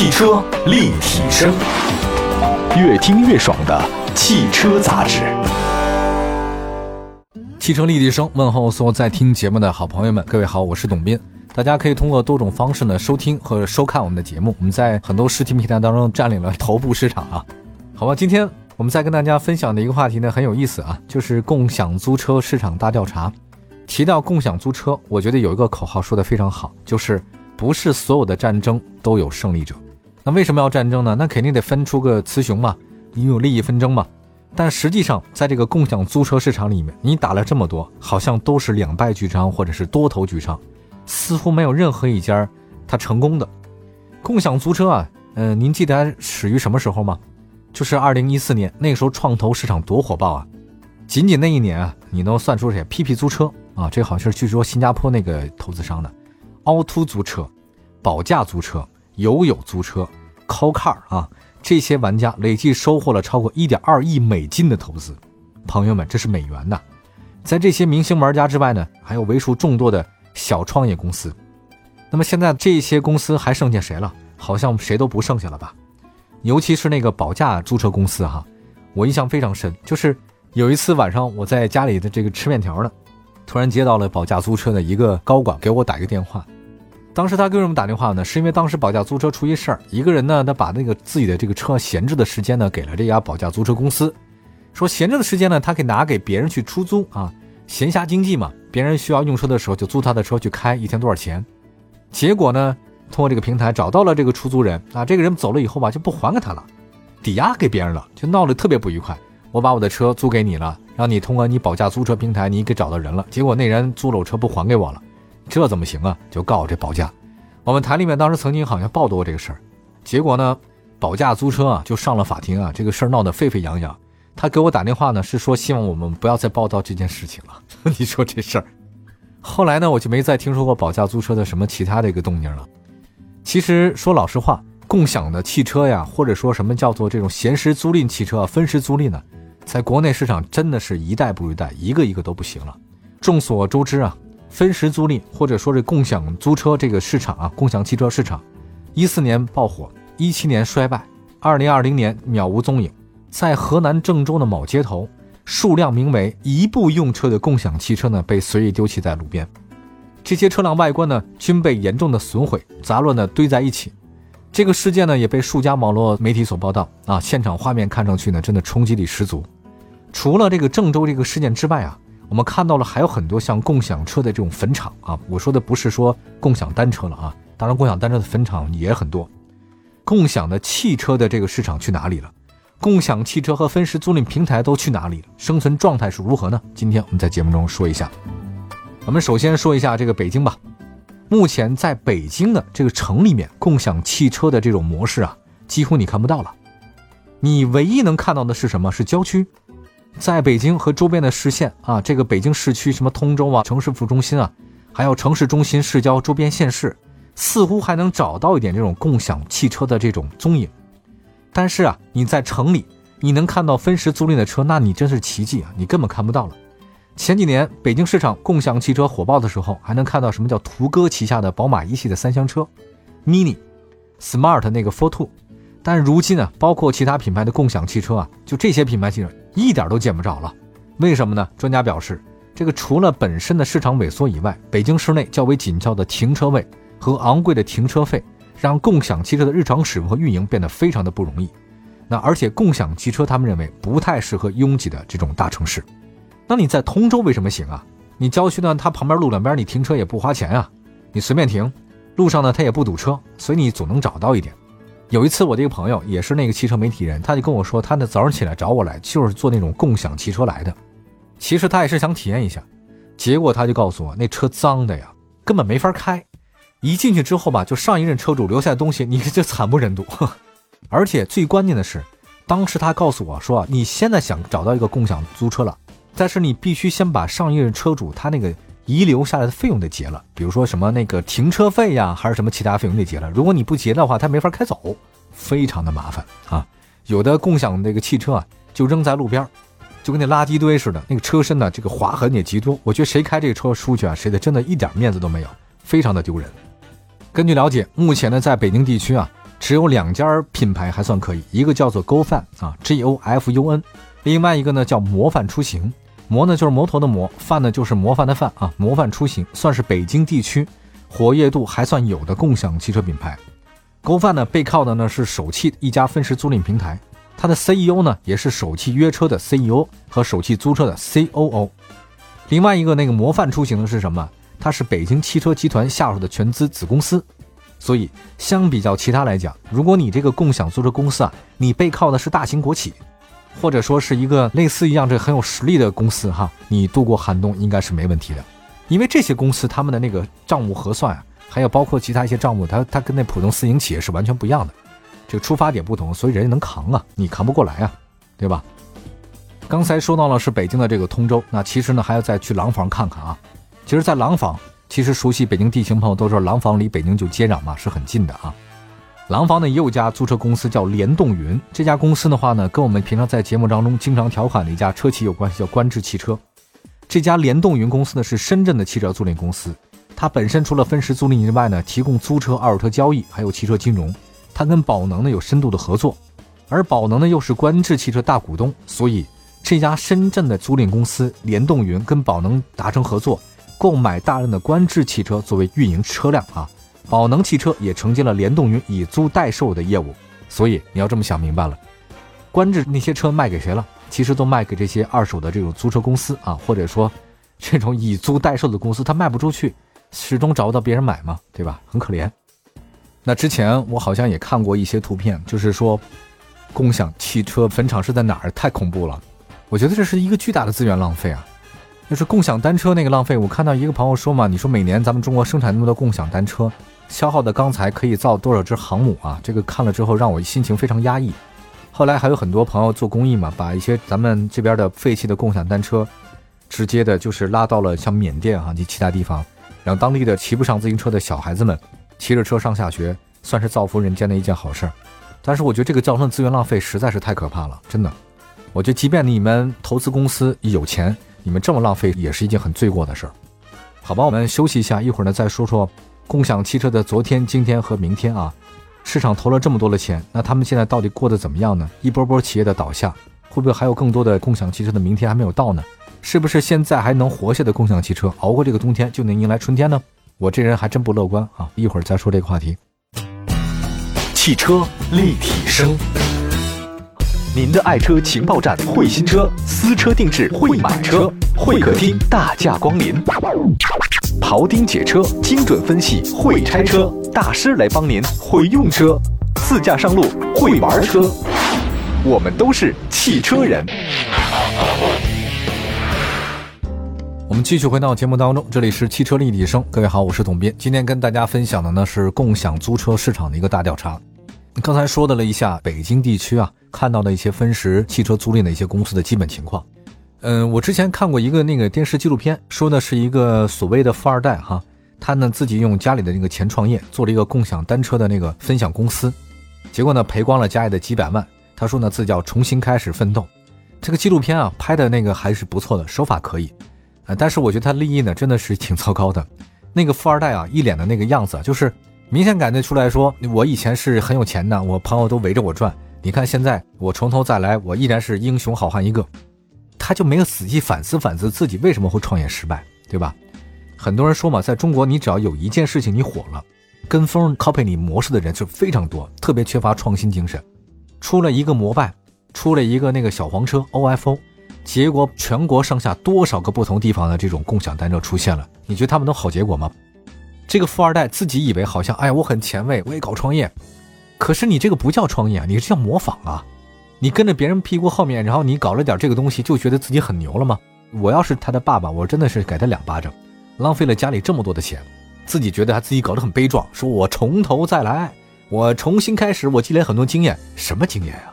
汽车立体声，越听越爽的汽车杂志。汽车立体声问候所有在听节目的好朋友们，各位好，我是董斌。大家可以通过多种方式呢收听和收看我们的节目，我们在很多视听平台当中占领了头部市场啊。好吧，今天我们再跟大家分享的一个话题呢很有意思啊，就是共享租车市场大调查。提到共享租车，我觉得有一个口号说的非常好，就是不是所有的战争都有胜利者。那为什么要战争呢？那肯定得分出个雌雄嘛，你有利益纷争嘛。但实际上，在这个共享租车市场里面，你打了这么多，好像都是两败俱伤或者是多头俱伤，似乎没有任何一家它成功的。共享租车啊，呃，您记得始于什么时候吗？就是二零一四年，那个时候创投市场多火爆啊！仅仅那一年啊，你能算出谁？P P 租车。啊，这好像是据说新加坡那个投资商的，凹凸租车、保价租车、友友租车、Call Car 啊，这些玩家累计收获了超过一点二亿美金的投资。朋友们，这是美元呐！在这些明星玩家之外呢，还有为数众多的小创业公司。那么现在这些公司还剩下谁了？好像谁都不剩下了吧？尤其是那个保价租车公司哈，我印象非常深，就是有一次晚上我在家里的这个吃面条呢。突然接到了保价租车的一个高管给我打一个电话，当时他给我们打电话呢，是因为当时保价租车出一事儿，一个人呢，他把那个自己的这个车闲置的时间呢，给了这家保价租车公司，说闲着的时间呢，他可以拿给别人去出租啊，闲暇经济嘛，别人需要用车的时候就租他的车去开，一天多少钱？结果呢，通过这个平台找到了这个出租人啊，这个人走了以后吧，就不还给他了，抵押给别人了，就闹得特别不愉快。我把我的车租给你了。让你通过你保价租车平台，你给找到人了，结果那人租了我车不还给我了，这怎么行啊？就告这保价。我们台里面当时曾经好像报道过这个事儿，结果呢，保价租车啊就上了法庭啊，这个事儿闹得沸沸扬扬。他给我打电话呢，是说希望我们不要再报道这件事情了。你说这事儿，后来呢，我就没再听说过保价租车的什么其他的一个动静了。其实说老实话，共享的汽车呀，或者说什么叫做这种闲时租赁汽车、分时租赁呢？在国内市场真的是一代不如一代，一个一个都不行了。众所周知啊，分时租赁或者说是共享租车这个市场啊，共享汽车市场，一四年爆火，一七年衰败，二零二零年渺无踪影。在河南郑州的某街头，数辆名为“一部用车”的共享汽车呢，被随意丢弃在路边。这些车辆外观呢，均被严重的损毁，杂乱的堆在一起。这个事件呢，也被数家网络媒体所报道啊。现场画面看上去呢，真的冲击力十足。除了这个郑州这个事件之外啊，我们看到了还有很多像共享车的这种坟场啊。我说的不是说共享单车了啊，当然共享单车的坟场也很多。共享的汽车的这个市场去哪里了？共享汽车和分时租赁平台都去哪里了？生存状态是如何呢？今天我们在节目中说一下。我们首先说一下这个北京吧。目前在北京的这个城里面，共享汽车的这种模式啊，几乎你看不到了。你唯一能看到的是什么？是郊区。在北京和周边的市县啊，这个北京市区什么通州啊、城市副中心啊，还有城市中心、市郊周边县市，似乎还能找到一点这种共享汽车的这种踪影。但是啊，你在城里，你能看到分时租赁的车，那你真是奇迹啊！你根本看不到了。前几年北京市场共享汽车火爆的时候，还能看到什么叫途歌旗下的宝马一系的三厢车，Mini、Smart 那个 Four Two。但如今呢，包括其他品牌的共享汽车啊，就这些品牌汽车一点都见不着了。为什么呢？专家表示，这个除了本身的市场萎缩以外，北京市内较为紧俏的停车位和昂贵的停车费，让共享汽车的日常使用和运营变得非常的不容易。那而且共享汽车，他们认为不太适合拥挤的这种大城市。那你在通州为什么行啊？你郊区呢，它旁边路两边你停车也不花钱啊，你随便停，路上呢它也不堵车，所以你总能找到一点。有一次，我的一个朋友也是那个汽车媒体人，他就跟我说，他那早上起来找我来，就是坐那种共享汽车来的。其实他也是想体验一下，结果他就告诉我，那车脏的呀，根本没法开。一进去之后吧，就上一任车主留下的东西，你这惨不忍睹。而且最关键的是，当时他告诉我说，你现在想找到一个共享租车了，但是你必须先把上一任车主他那个。遗留下来的费用得结了，比如说什么那个停车费呀，还是什么其他费用得结了。如果你不结的话，他没法开走，非常的麻烦啊。有的共享那个汽车啊，就扔在路边，就跟那垃圾堆似的，那个车身呢，这个划痕也极多。我觉得谁开这个车出去啊，谁的真的一点面子都没有，非常的丢人。根据了解，目前呢，在北京地区啊，只有两家品牌还算可以，一个叫做 GoFun 啊，G O F U N，另外一个呢叫模范出行，模呢就是摩托的模，范呢就是模范的范啊，模范出行算是北京地区活跃度还算有的共享汽车品牌。Go 范呢背靠的呢是首汽一家分时租赁平台，它的 CEO 呢也是首汽约车的 CEO 和首汽租车的 COO。另外一个那个模范出行的是什么？它是北京汽车集团下属的全资子公司，所以相比较其他来讲，如果你这个共享租车公司啊，你背靠的是大型国企，或者说是一个类似一样这很有实力的公司哈，你度过寒冬应该是没问题的，因为这些公司他们的那个账务核算啊，还有包括其他一些账务，它它跟那普通私营企业是完全不一样的，这个出发点不同，所以人家能扛啊，你扛不过来啊，对吧？刚才说到了是北京的这个通州，那其实呢还要再去廊坊看看啊。其实，在廊坊，其实熟悉北京地形朋友都知道，廊坊离北京就接壤嘛，是很近的啊。廊坊呢也有家租车公司叫联动云，这家公司的话呢，跟我们平常在节目当中经常调侃的一家车企有关系，叫观致汽车。这家联动云公司呢是深圳的汽车租赁公司，它本身除了分时租赁之外呢，提供租车、二手车交易，还有汽车金融。它跟宝能呢有深度的合作，而宝能呢又是观致汽车大股东，所以这家深圳的租赁公司联动云跟宝能达成合作。购买大量的观致汽车作为运营车辆啊，宝能汽车也承接了联动云以租代售的业务，所以你要这么想明白了，观致那些车卖给谁了？其实都卖给这些二手的这种租车公司啊，或者说这种以租代售的公司，它卖不出去，始终找不到别人买嘛，对吧？很可怜。那之前我好像也看过一些图片，就是说共享汽车坟场是在哪儿？太恐怖了，我觉得这是一个巨大的资源浪费啊。就是共享单车那个浪费，我看到一个朋友说嘛，你说每年咱们中国生产那么多共享单车，消耗的钢材可以造多少只航母啊？这个看了之后让我心情非常压抑。后来还有很多朋友做公益嘛，把一些咱们这边的废弃的共享单车，直接的就是拉到了像缅甸哈及其他地方，让当地的骑不上自行车的小孩子们骑着车上下学，算是造福人间的一件好事儿。但是我觉得这个造成的资源浪费实在是太可怕了，真的。我觉得即便你们投资公司有钱。你们这么浪费也是一件很罪过的事儿，好吧，我们休息一下，一会儿呢再说说共享汽车的昨天、今天和明天啊。市场投了这么多的钱，那他们现在到底过得怎么样呢？一波波企业的倒下，会不会还有更多的共享汽车的明天还没有到呢？是不是现在还能活下的共享汽车，熬过这个冬天就能迎来春天呢？我这人还真不乐观啊！一会儿再说这个话题。汽车立体声。您的爱车情报站，会新车，私车定制，会买车，会客厅大驾光临，庖丁解车，精准分析，会拆车大师来帮您，会用车，自驾上路，会玩车，我们都是汽车人。我们继续回到节目当中，这里是汽车立体声，各位好，我是董斌，今天跟大家分享的呢是共享租车市场的一个大调查。刚才说的了一下北京地区啊，看到的一些分时汽车租赁的一些公司的基本情况。嗯，我之前看过一个那个电视纪录片，说的是一个所谓的富二代哈，他呢自己用家里的那个钱创业，做了一个共享单车的那个分享公司，结果呢赔光了家里的几百万。他说呢自己要重新开始奋斗。这个纪录片啊拍的那个还是不错的，手法可以，啊，但是我觉得他利益呢真的是挺糟糕的。那个富二代啊一脸的那个样子就是。明显感觉出来说，我以前是很有钱的，我朋友都围着我转。你看现在我从头再来，我依然是英雄好汉一个。他就没有仔细反思反思自己为什么会创业失败，对吧？很多人说嘛，在中国你只要有一件事情你火了，跟风 copy 你模式的人就非常多，特别缺乏创新精神。出了一个摩拜，出了一个那个小黄车 OFO，结果全国上下多少个不同地方的这种共享单车出现了，你觉得他们能好结果吗？这个富二代自己以为好像，哎，我很前卫，我也搞创业。可是你这个不叫创业啊，你是叫模仿啊。你跟着别人屁股后面，然后你搞了点这个东西，就觉得自己很牛了吗？我要是他的爸爸，我真的是给他两巴掌，浪费了家里这么多的钱，自己觉得他自己搞得很悲壮，说我从头再来，我重新开始，我积累很多经验。什么经验啊？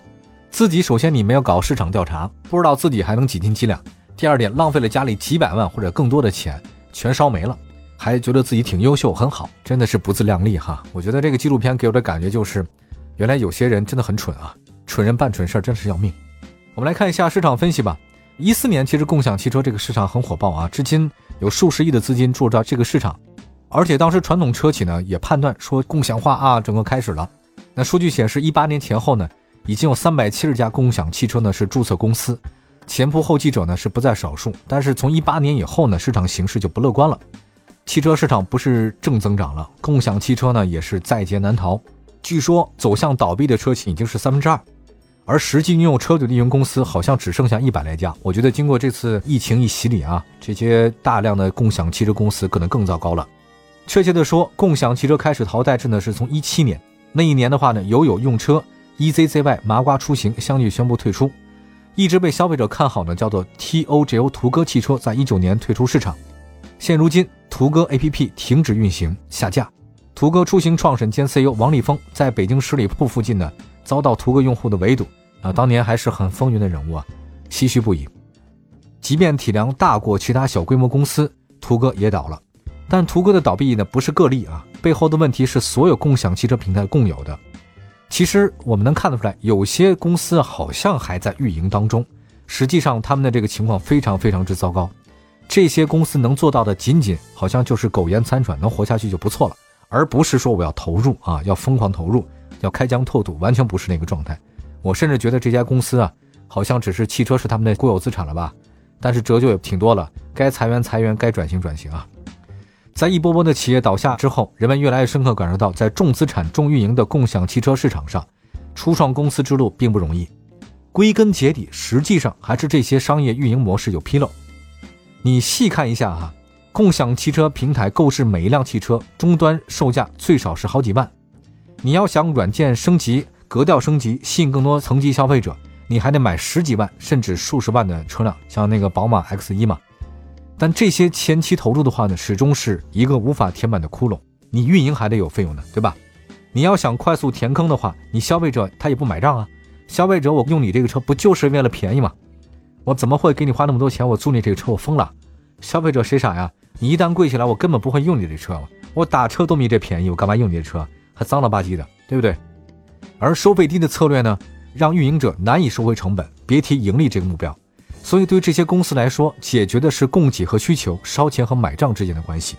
自己首先你没有搞市场调查，不知道自己还能几斤几两。第二点，浪费了家里几百万或者更多的钱，全烧没了。还觉得自己挺优秀，很好，真的是不自量力哈。我觉得这个纪录片给我的感觉就是，原来有些人真的很蠢啊，蠢人办蠢事儿真是要命。我们来看一下市场分析吧。一四年其实共享汽车这个市场很火爆啊，至今有数十亿的资金注入到这个市场，而且当时传统车企呢也判断说共享化啊整个开始了，那数据显示，一八年前后呢，已经有三百七十家共享汽车呢是注册公司，前仆后继者呢是不在少数。但是从一八年以后呢，市场形势就不乐观了，汽车市场不是正增长了，共享汽车呢也是在劫难逃。据说走向倒闭的车企已经是三分之二，而实际拥有车队的运营公司好像只剩下一百来家。我觉得经过这次疫情一洗礼啊，这些大量的共享汽车公司可能更糟糕了。确切的说，共享汽车开始淘汰制呢是从一七年。那一年的话呢，友友用车、EZZY、麻瓜出行相继宣布退出。一直被消费者看好的叫做 TOGO 途歌汽车，在一九年退出市场。现如今，途歌 APP 停止运行下架。途歌出行创始人兼 CEO 王立峰在北京十里铺附近呢，遭到途歌用户的围堵啊，当年还是很风云的人物啊，唏嘘不已。即便体量大过其他小规模公司，途歌也倒了。但途歌的倒闭呢，不是个例啊，背后的问题是所有共享汽车平台共有的。其实我们能看得出来，有些公司好像还在运营当中，实际上他们的这个情况非常非常之糟糕。这些公司能做到的，仅仅好像就是苟延残喘，能活下去就不错了，而不是说我要投入啊，要疯狂投入，要开疆拓土，完全不是那个状态。我甚至觉得这家公司啊，好像只是汽车是他们的国有资产了吧？但是折旧也挺多了，该裁员裁员，该转型转型啊。在一波波的企业倒下之后，人们越来越深刻感受到，在重资产、重运营的共享汽车市场上，初创公司之路并不容易。归根结底，实际上还是这些商业运营模式有纰漏。你细看一下哈，共享汽车平台购置每一辆汽车终端售价最少是好几万。你要想软件升级、格调升级，吸引更多层级消费者，你还得买十几万甚至数十万的车辆，像那个宝马 X 一嘛。但这些前期投入的话呢，始终是一个无法填满的窟窿。你运营还得有费用呢，对吧？你要想快速填坑的话，你消费者他也不买账啊。消费者我用你这个车不就是为了便宜吗？我怎么会给你花那么多钱？我租你这个车，我疯了。消费者谁傻呀？你一旦贵起来，我根本不会用你这车了。我打车都没这便宜，我干嘛用你的车？还脏了吧唧的，对不对？而收费低的策略呢，让运营者难以收回成本，别提盈利这个目标。所以，对这些公司来说，解决的是供给和需求、烧钱和买账之间的关系。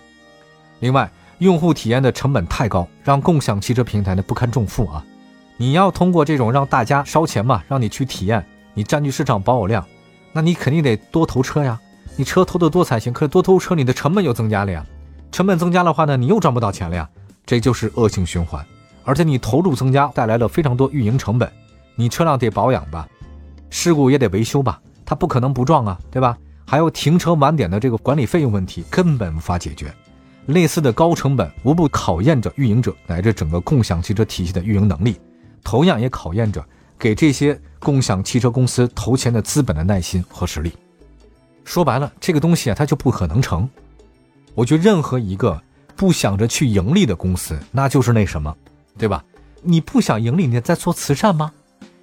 另外，用户体验的成本太高，让共享汽车平台呢不堪重负啊！你要通过这种让大家烧钱嘛，让你去体验，你占据市场保有量，那你肯定得多投车呀。你车偷的多才行，可是多偷车，你的成本又增加了呀。成本增加的话呢，你又赚不到钱了呀。这就是恶性循环。而且你投入增加，带来了非常多运营成本，你车辆得保养吧，事故也得维修吧。它不可能不撞啊，对吧？还有停车晚点的这个管理费用问题根本无法解决。类似的高成本无不考验着运营者乃至整个共享汽车体系的运营能力，同样也考验着给这些共享汽车公司投钱的资本的耐心和实力。说白了，这个东西啊，它就不可能成。我觉得任何一个不想着去盈利的公司，那就是那什么，对吧？你不想盈利，你在做慈善吗？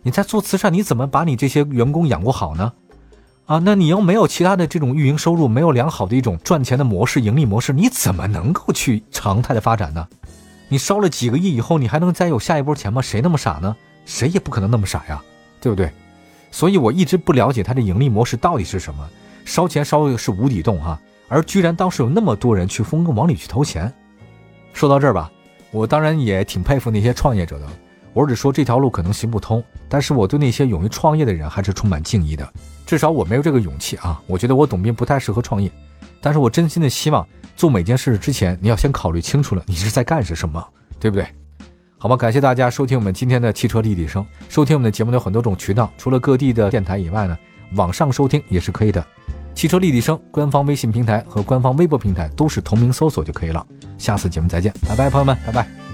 你在做慈善，你怎么把你这些员工养活好呢？啊，那你又没有其他的这种运营收入，没有良好的一种赚钱的模式、盈利模式，你怎么能够去常态的发展呢？你烧了几个亿以后，你还能再有下一波钱吗？谁那么傻呢？谁也不可能那么傻呀，对不对？所以我一直不了解它的盈利模式到底是什么，烧钱烧的是无底洞哈，而居然当时有那么多人去疯狂往里去投钱。说到这儿吧，我当然也挺佩服那些创业者的。我只说这条路可能行不通，但是我对那些勇于创业的人还是充满敬意的。至少我没有这个勇气啊！我觉得我董斌不太适合创业，但是我真心的希望做每件事之前，你要先考虑清楚了你是在干是什么，对不对？好吧，感谢大家收听我们今天的汽车立体声。收听我们的节目有很多种渠道，除了各地的电台以外呢，网上收听也是可以的。汽车立体声官方微信平台和官方微博平台都是同名搜索就可以了。下次节目再见，拜拜，朋友们，拜拜。